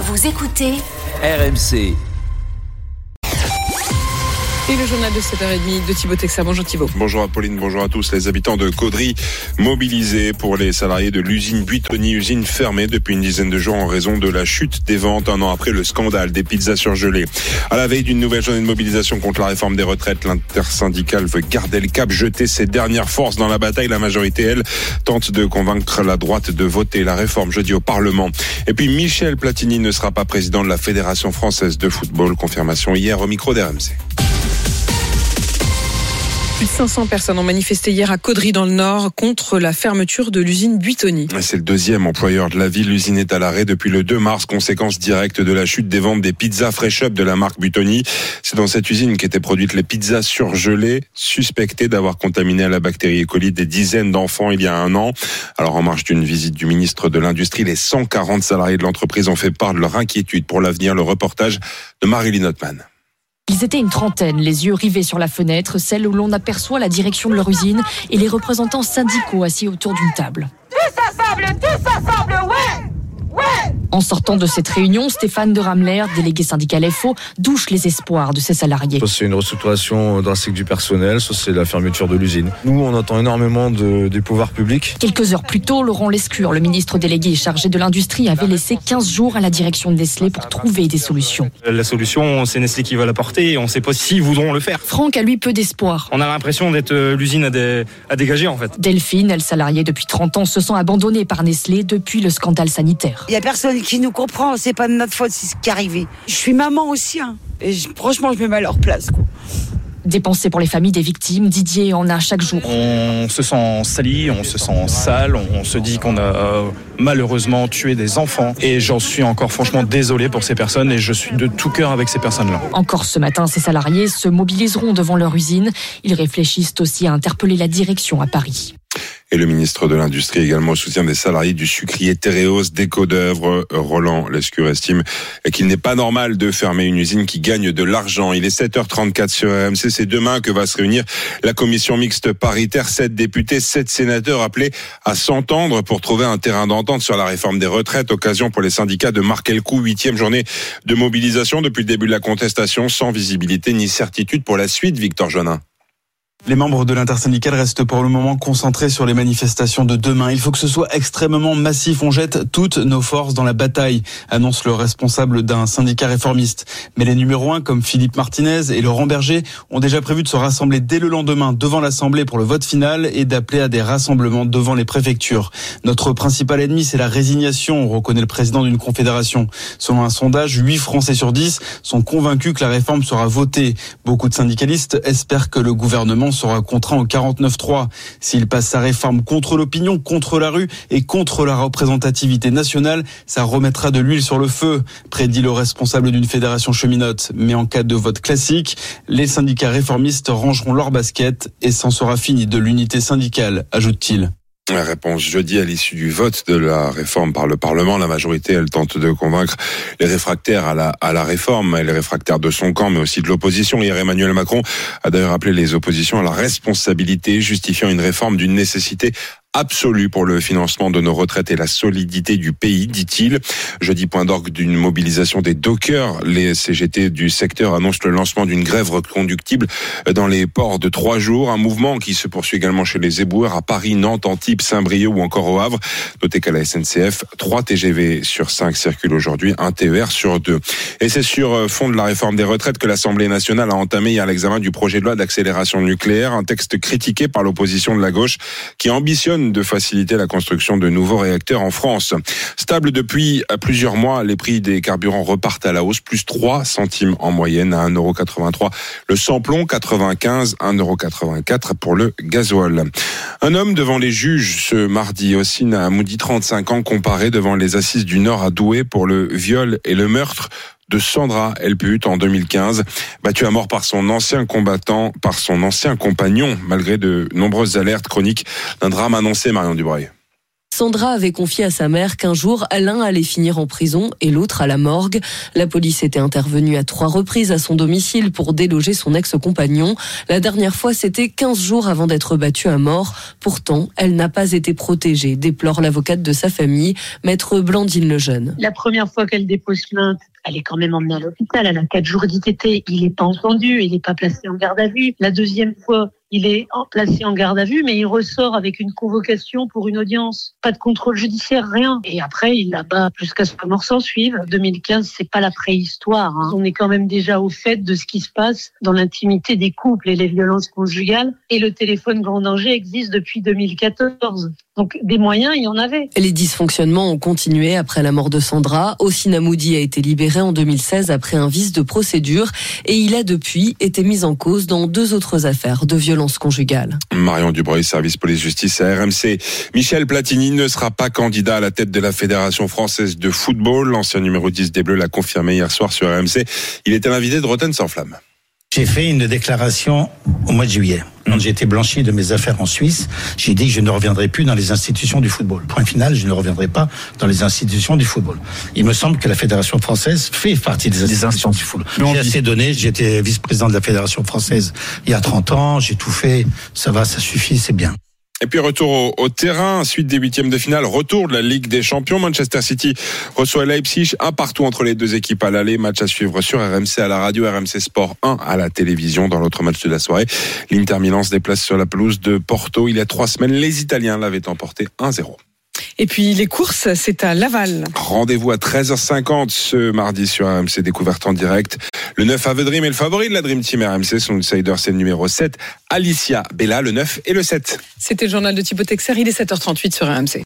Vous écoutez RMC. Et le journal de 7h30 de Thibaut Texer. Bonjour Thibaut. Bonjour Apolline, bonjour à tous. Les habitants de Caudry mobilisés pour les salariés de l'usine Buitoni, usine fermée depuis une dizaine de jours en raison de la chute des ventes un an après le scandale des pizzas surgelées. À la veille d'une nouvelle journée de mobilisation contre la réforme des retraites, l'intersyndicale veut garder le cap, jeter ses dernières forces dans la bataille. La majorité, elle, tente de convaincre la droite de voter la réforme jeudi au Parlement. Et puis Michel Platini ne sera pas président de la Fédération française de football. Confirmation hier au micro d'RMC. Plus de 500 personnes ont manifesté hier à Caudry dans le Nord contre la fermeture de l'usine Buitoni. C'est le deuxième employeur de la ville. L'usine est à l'arrêt depuis le 2 mars, conséquence directe de la chute des ventes des pizzas Fresh Up de la marque Buitoni. C'est dans cette usine qu'étaient produites les pizzas surgelées, suspectées d'avoir contaminé à la bactérie E. coli des dizaines d'enfants il y a un an. Alors en marge d'une visite du ministre de l'Industrie, les 140 salariés de l'entreprise ont fait part de leur inquiétude pour l'avenir. Le reportage de Marilyn Notman. Ils étaient une trentaine, les yeux rivés sur la fenêtre, celle où l'on aperçoit la direction de leur usine et les représentants syndicaux assis autour d'une table. Tous ensemble, tous ensemble, ouais Ouais En sortant de cette réunion, Stéphane de Ramler, délégué syndical FO, douche les espoirs de ses salariés. C'est une restructuration drastique du personnel, c'est la fermeture de l'usine. Nous, on attend énormément de, des pouvoirs publics. Quelques heures plus tôt, Laurent Lescure, le ministre délégué chargé de l'industrie, avait laissé 15 jours à la direction de Nestlé pour trouver des solutions. La solution, c'est Nestlé qui va l'apporter et on ne sait pas s'ils voudront le faire. Franck a lui peu d'espoir. On a l'impression d'être euh, l'usine à, dé- à dégager en fait. Delphine, elle salariée depuis 30 ans, se sent abandonnée par Nestlé depuis le scandale sanitaire. Il y a personne qui nous comprend, c'est pas de notre faute, c'est ce qui est arrivé. Je suis maman aussi, hein. Et je- franchement, je me mets à leur place, quoi. Dépensé pour les familles des victimes, Didier en a chaque jour. On se sent sali, on se sent sale, on se dit qu'on a euh, malheureusement tué des enfants. Et j'en suis encore franchement désolé pour ces personnes et je suis de tout cœur avec ces personnes-là. Encore ce matin, ces salariés se mobiliseront devant leur usine. Ils réfléchissent aussi à interpeller la direction à Paris. Et le ministre de l'Industrie également au soutien des salariés du sucrier Téréos, déco d'œuvre. Roland Lescure estime qu'il n'est pas normal de fermer une usine qui gagne de l'argent. Il est 7h34 sur RMC. C'est demain que va se réunir la commission mixte paritaire. Sept députés, sept sénateurs appelés à s'entendre pour trouver un terrain d'entente sur la réforme des retraites. Occasion pour les syndicats de marquer le coup. Huitième journée de mobilisation depuis le début de la contestation sans visibilité ni certitude pour la suite. Victor Jonin. Les membres de l'intersyndicale restent pour le moment concentrés sur les manifestations de demain. Il faut que ce soit extrêmement massif. On jette toutes nos forces dans la bataille, annonce le responsable d'un syndicat réformiste. Mais les numéros 1 comme Philippe Martinez et Laurent Berger ont déjà prévu de se rassembler dès le lendemain devant l'Assemblée pour le vote final et d'appeler à des rassemblements devant les préfectures. Notre principal ennemi, c'est la résignation, reconnaît le président d'une confédération. Selon un sondage, 8 Français sur 10 sont convaincus que la réforme sera votée. Beaucoup de syndicalistes espèrent que le gouvernement sera contraint au 49-3. S'il passe sa réforme contre l'opinion, contre la rue et contre la représentativité nationale, ça remettra de l'huile sur le feu, prédit le responsable d'une fédération cheminote. Mais en cas de vote classique, les syndicats réformistes rangeront leur basket et s'en sera fini de l'unité syndicale, ajoute-t-il. La réponse jeudi à l'issue du vote de la réforme par le Parlement. La majorité, elle tente de convaincre les réfractaires à la, à la réforme, les réfractaires de son camp, mais aussi de l'opposition. Hier, Emmanuel Macron a d'ailleurs appelé les oppositions à la responsabilité, justifiant une réforme d'une nécessité absolue pour le financement de nos retraites et la solidité du pays, dit-il. Jeudi, point d'orgue d'une mobilisation des dockers. Les CGT du secteur annoncent le lancement d'une grève reconductible dans les ports de trois jours. Un mouvement qui se poursuit également chez les éboueurs à Paris, Nantes, Antibes, Saint-Brieuc ou encore au Havre. Notez qu'à la SNCF, 3 TGV sur 5 circulent aujourd'hui, un TER sur 2. Et c'est sur fond de la réforme des retraites que l'Assemblée nationale a entamé hier l'examen du projet de loi d'accélération nucléaire, un texte critiqué par l'opposition de la gauche qui ambitionne de faciliter la construction de nouveaux réacteurs en France. Stable depuis plusieurs mois, les prix des carburants repartent à la hausse, plus 3 centimes en moyenne à 1,83€ le samplon, 95, 1,84€ pour le gasoil. Un homme devant les juges ce mardi, Ossine Moudi, 35 ans, comparé devant les assises du Nord à Douai pour le viol et le meurtre de Sandra Elput en 2015, battue à mort par son ancien combattant, par son ancien compagnon, malgré de nombreuses alertes chroniques d'un drame annoncé, Marion Dubreuil. Sandra avait confié à sa mère qu'un jour, l'un allait finir en prison et l'autre à la morgue. La police était intervenue à trois reprises à son domicile pour déloger son ex-compagnon. La dernière fois, c'était 15 jours avant d'être battue à mort. Pourtant, elle n'a pas été protégée, déplore l'avocate de sa famille, maître Blandine Lejeune. La première fois qu'elle dépose plainte, elle est quand même emmenée à l'hôpital. Elle a quatre jours d'ITT. Il n'est pas entendu. Il n'est pas placé en garde à vue. La deuxième fois, il est placé en garde à vue, mais il ressort avec une convocation pour une audience. Pas de contrôle judiciaire, rien. Et après, il la bat jusqu'à ce que mort s'en suive. 2015, c'est pas la préhistoire. Hein. On est quand même déjà au fait de ce qui se passe dans l'intimité des couples et les violences conjugales. Et le téléphone grand danger existe depuis 2014. Donc des moyens, il y en avait. Les dysfonctionnements ont continué après la mort de Sandra. Ossina Moudi a été libéré en 2016 après un vice de procédure et il a depuis été mis en cause dans deux autres affaires de violence Marion Dubreuil, service police-justice à RMC. Michel Platini ne sera pas candidat à la tête de la Fédération française de football. L'ancien numéro 10 des Bleus l'a confirmé hier soir sur RMC. Il était l'invité de Rotten sans flamme. J'ai fait une déclaration au mois de juillet. Quand j'ai été blanchi de mes affaires en Suisse, j'ai dit que je ne reviendrai plus dans les institutions du football. Point final, je ne reviendrai pas dans les institutions du football. Il me semble que la Fédération française fait partie des institutions du football. J'ai assez donné, j'étais vice-président de la Fédération française il y a 30 ans, j'ai tout fait, ça va, ça suffit, c'est bien. Et puis retour au, terrain, suite des huitièmes de finale, retour de la Ligue des Champions. Manchester City reçoit Leipzig, un partout entre les deux équipes à l'aller. Match à suivre sur RMC à la radio, RMC Sport 1 à la télévision. Dans l'autre match de la soirée, l'Inter Milan se déplace sur la pelouse de Porto. Il y a trois semaines, les Italiens l'avaient emporté 1-0. Et puis les courses, c'est à Laval. Rendez-vous à 13h50 ce mardi sur RMC Découverte en direct. Le 9 Ave Dream est le favori de la Dream Team RMC. Son outsider, c'est le numéro 7. Alicia Bella, le 9 et le 7. C'était le journal de Thibaut Texer. Il est 7h38 sur RMC.